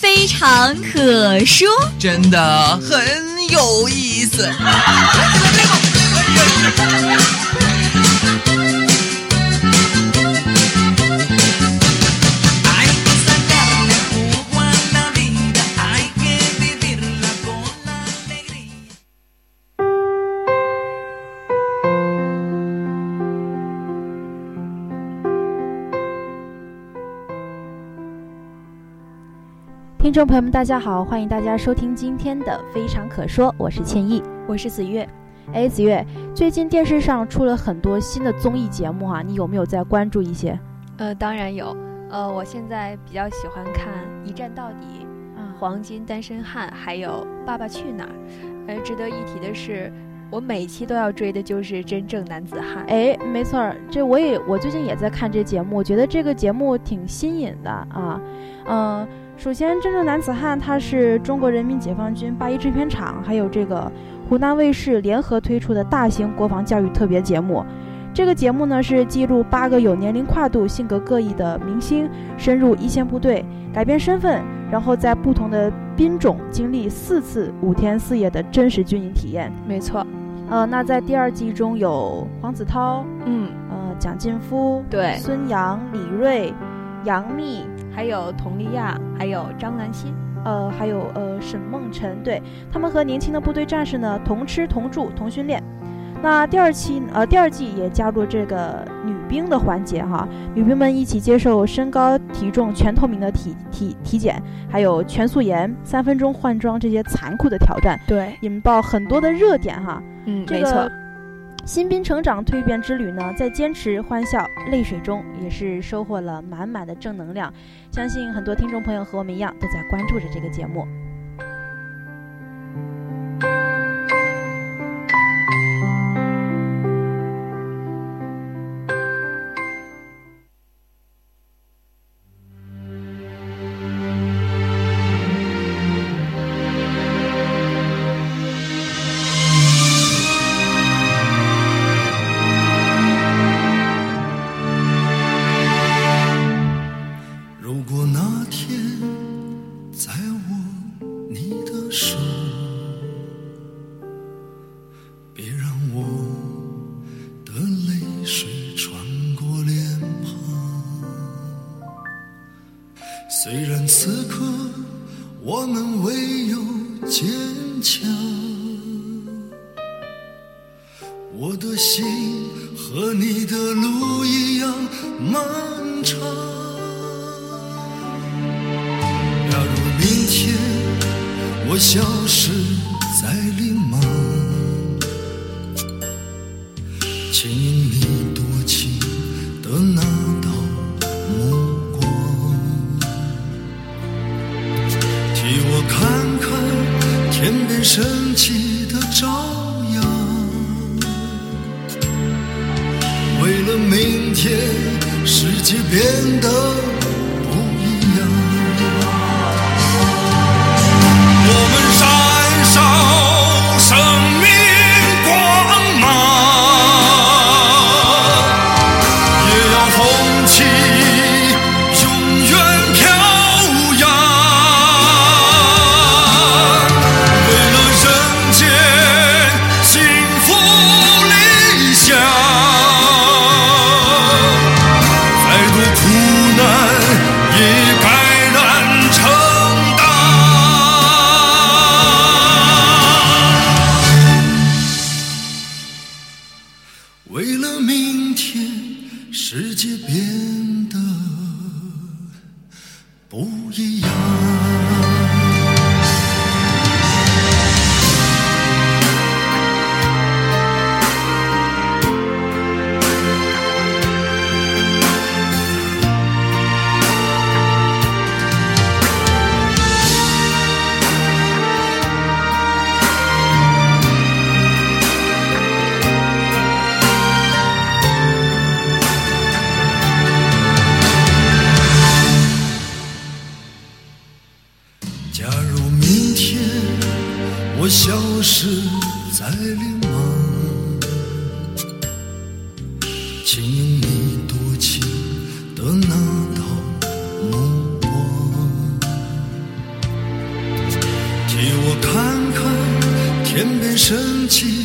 非常可说，真的很有意思。听众朋友们，大家好，欢迎大家收听今天的《非常可说》，我是倩意，我是子月。哎，子月，最近电视上出了很多新的综艺节目啊，你有没有在关注一些？呃，当然有。呃，我现在比较喜欢看《一站到底》、《黄金单身汉》，还有《爸爸去哪儿》。呃，值得一提的是，我每期都要追的就是《真正男子汉》。哎，没错儿，这我也我最近也在看这节目，我觉得这个节目挺新颖的啊，嗯。首先，《真正男子汉》它是中国人民解放军八一制片厂还有这个湖南卫视联合推出的大型国防教育特别节目。这个节目呢是记录八个有年龄跨度、性格各异的明星深入一线部队，改变身份，然后在不同的兵种经历四次五天四夜的真实军营体验。没错，呃，那在第二季中有黄子韬，嗯，呃，蒋劲夫，对，孙杨、李锐。杨幂，还有佟丽娅，还有张兰心，呃，还有呃沈梦辰，对他们和年轻的部队战士呢同吃同住同训练。那第二期呃第二季也加入这个女兵的环节哈，女兵们一起接受身高体重全透明的体体体检，还有全素颜、三分钟换装这些残酷的挑战，对，引爆很多的热点哈。嗯，没错。新兵成长蜕变之旅呢，在坚持、欢笑、泪水中，也是收获了满满的正能量。相信很多听众朋友和我们一样，都在关注着这个节目。我的心和你的路一样漫长。假如明天我消失的明天世界变得看天边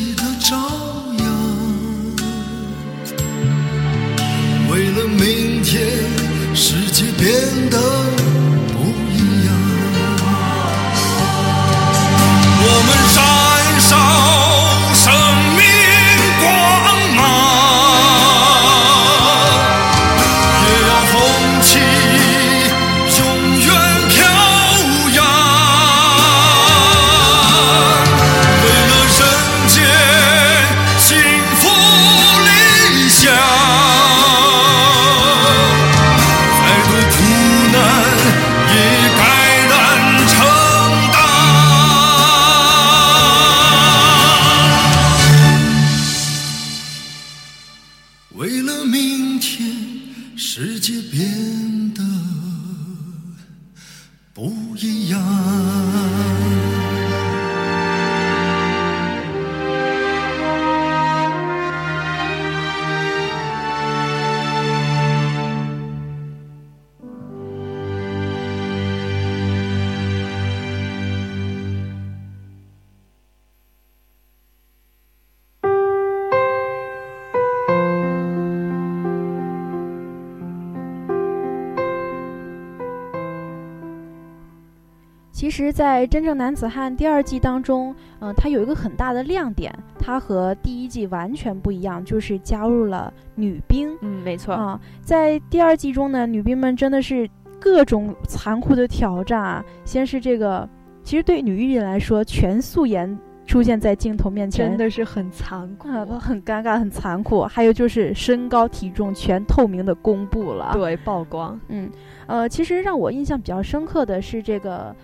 其实，在《真正男子汉》第二季当中，嗯，它有一个很大的亮点，它和第一季完全不一样，就是加入了女兵。嗯，没错啊，在第二季中呢，女兵们真的是各种残酷的挑战啊。先是这个，其实对女艺人来说，全素颜出现在镜头面前，真的是很残酷，很尴尬，很残酷。还有就是身高体重全透明的公布了，对，曝光。嗯，呃，其实让我印象比较深刻的是这个。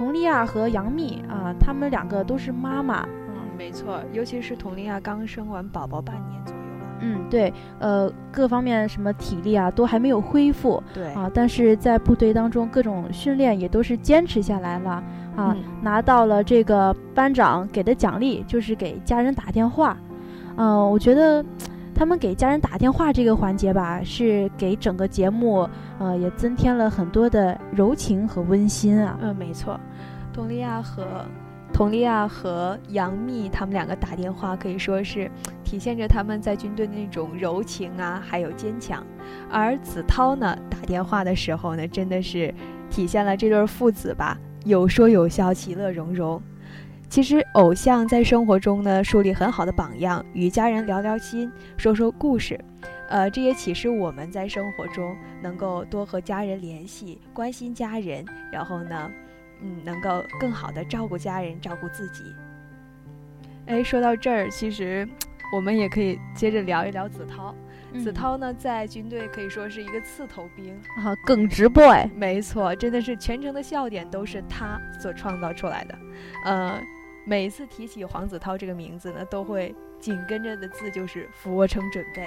佟丽娅和杨幂啊，她们两个都是妈妈。嗯，没错，尤其是佟丽娅刚生完宝宝半年左右吧。嗯，对，呃，各方面什么体力啊都还没有恢复。对啊，但是在部队当中各种训练也都是坚持下来了啊，拿到了这个班长给的奖励，就是给家人打电话。嗯，我觉得。他们给家人打电话这个环节吧，是给整个节目，呃，也增添了很多的柔情和温馨啊。嗯，没错，佟丽娅和佟丽娅和杨幂他们两个打电话，可以说是体现着他们在军队的那种柔情啊，还有坚强。而子韬呢，打电话的时候呢，真的是体现了这对父子吧，有说有笑，其乐融融。其实，偶像在生活中呢，树立很好的榜样，与家人聊聊心，说说故事，呃，这也启示我们在生活中能够多和家人联系，关心家人，然后呢，嗯，能够更好的照顾家人，照顾自己。哎，说到这儿，其实我们也可以接着聊一聊子韬。子韬呢，在军队可以说是一个刺头兵啊，耿直 boy。没错，真的是全程的笑点都是他所创造出来的，呃。每次提起黄子韬这个名字呢，都会紧跟着的字就是俯卧撑准备。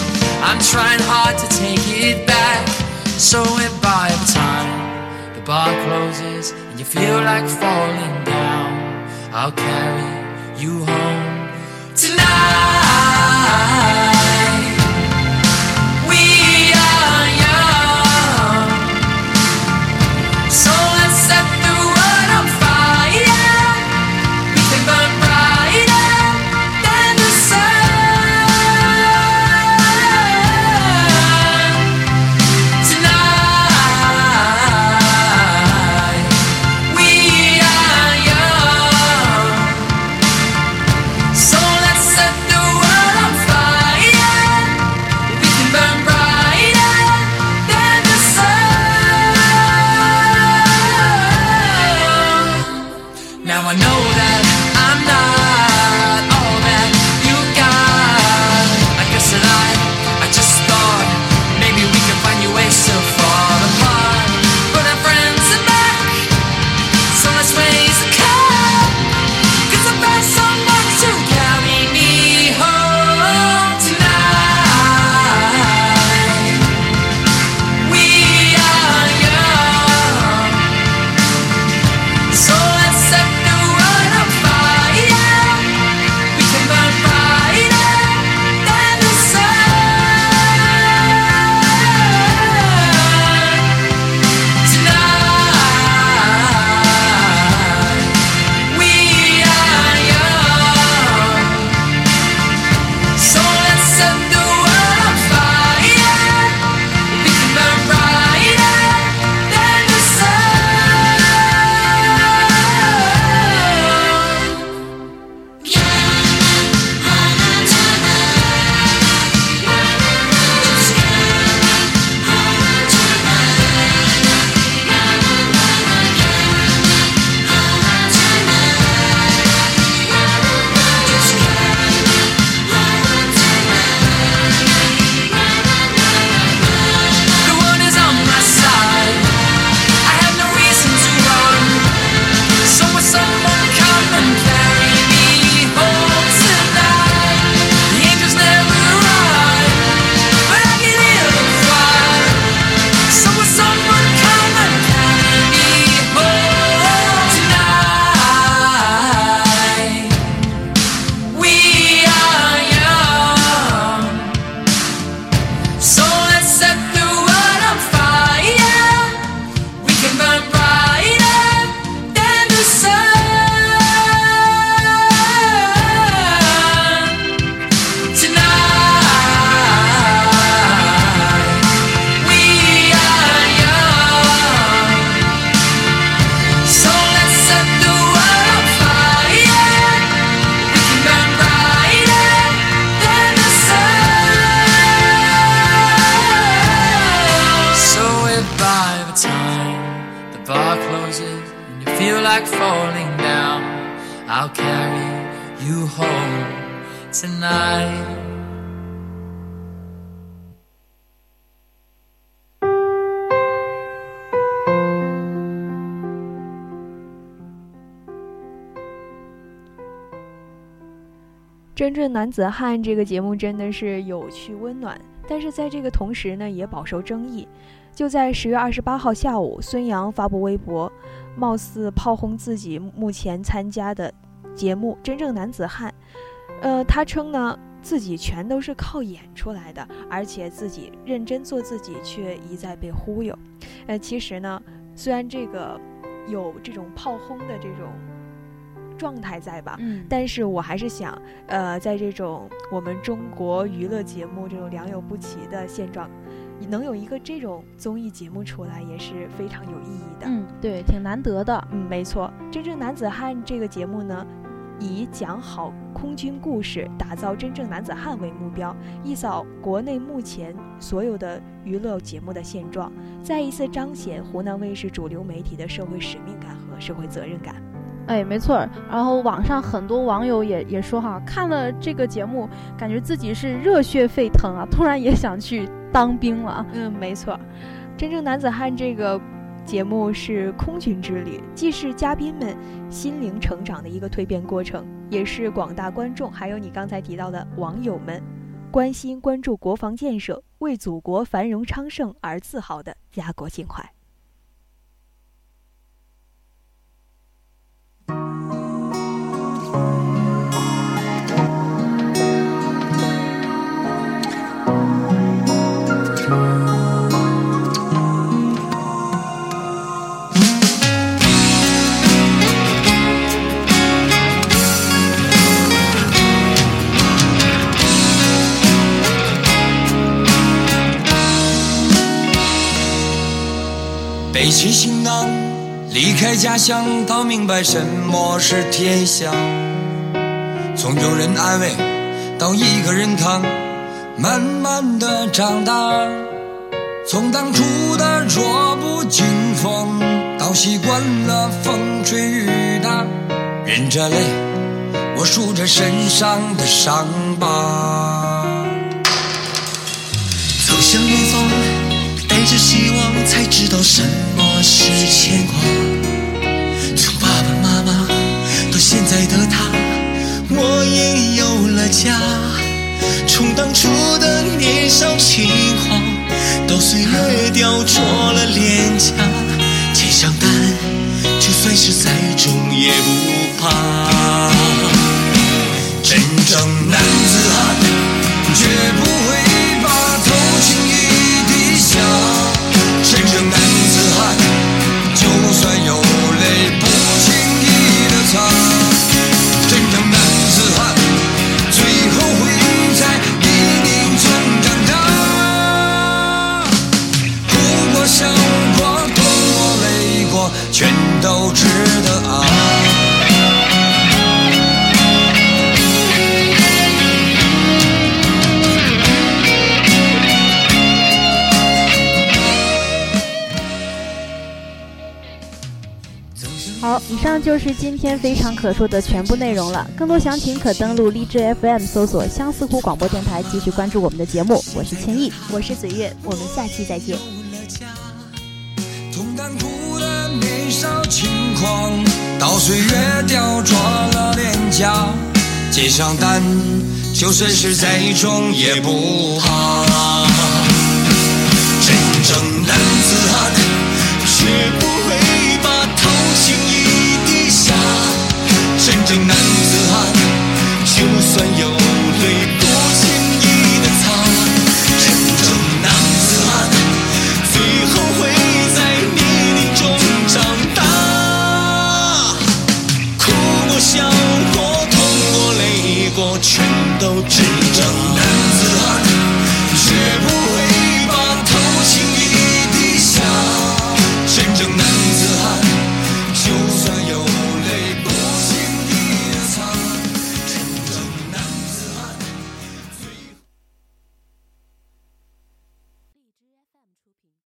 I'm trying hard to take it back. So if by the time the bar closes and you feel like falling down, I'll carry you home tonight. ill carryyouholdtonight 真正男子汉这个节目真的是有趣温暖但是在这个同时呢也饱受争议。就在十月二十八号下午，孙杨发布微博，貌似炮轰自己目前参加的节目《真正男子汉》。呃，他称呢自己全都是靠演出来的，而且自己认真做自己，却一再被忽悠。呃，其实呢，虽然这个有这种炮轰的这种。状态在吧，嗯，但是我还是想，呃，在这种我们中国娱乐节目这种良莠不齐的现状，能有一个这种综艺节目出来也是非常有意义的。嗯，对，挺难得的。嗯，没错，真正男子汉这个节目呢，以讲好空军故事、打造真正男子汉为目标，一扫国内目前所有的娱乐节目的现状，再一次彰显湖南卫视主流媒体的社会使命感和社会责任感。哎，没错。然后网上很多网友也也说哈，看了这个节目，感觉自己是热血沸腾啊，突然也想去当兵了。嗯，没错。真正男子汉这个节目是空军之旅，既是嘉宾们心灵成长的一个蜕变过程，也是广大观众还有你刚才提到的网友们关心关注国防建设、为祖国繁荣昌盛而自豪的家国情怀。背起行囊，离开家乡，到明白什么是天下。从有人安慰到一个人扛，慢慢的长大。从当初的弱不禁风，到习惯了风吹雨打。忍着泪，我数着身上的伤疤。牵挂。从爸爸妈妈到现在的他，我也有了家。从当初的年少轻狂，到岁月雕琢了脸颊。肩上担，就算是再重也不怕。就是今天非常可说的全部内容了。更多详情可登录荔枝 FM 搜索相思湖广播电台，继续关注我们的节目。我是千亿，我是子月，我们下期再见。从当初的年少轻狂，到岁月雕琢了脸颊，肩上担，就算是再重也不怕。真正男子汉，绝不会。真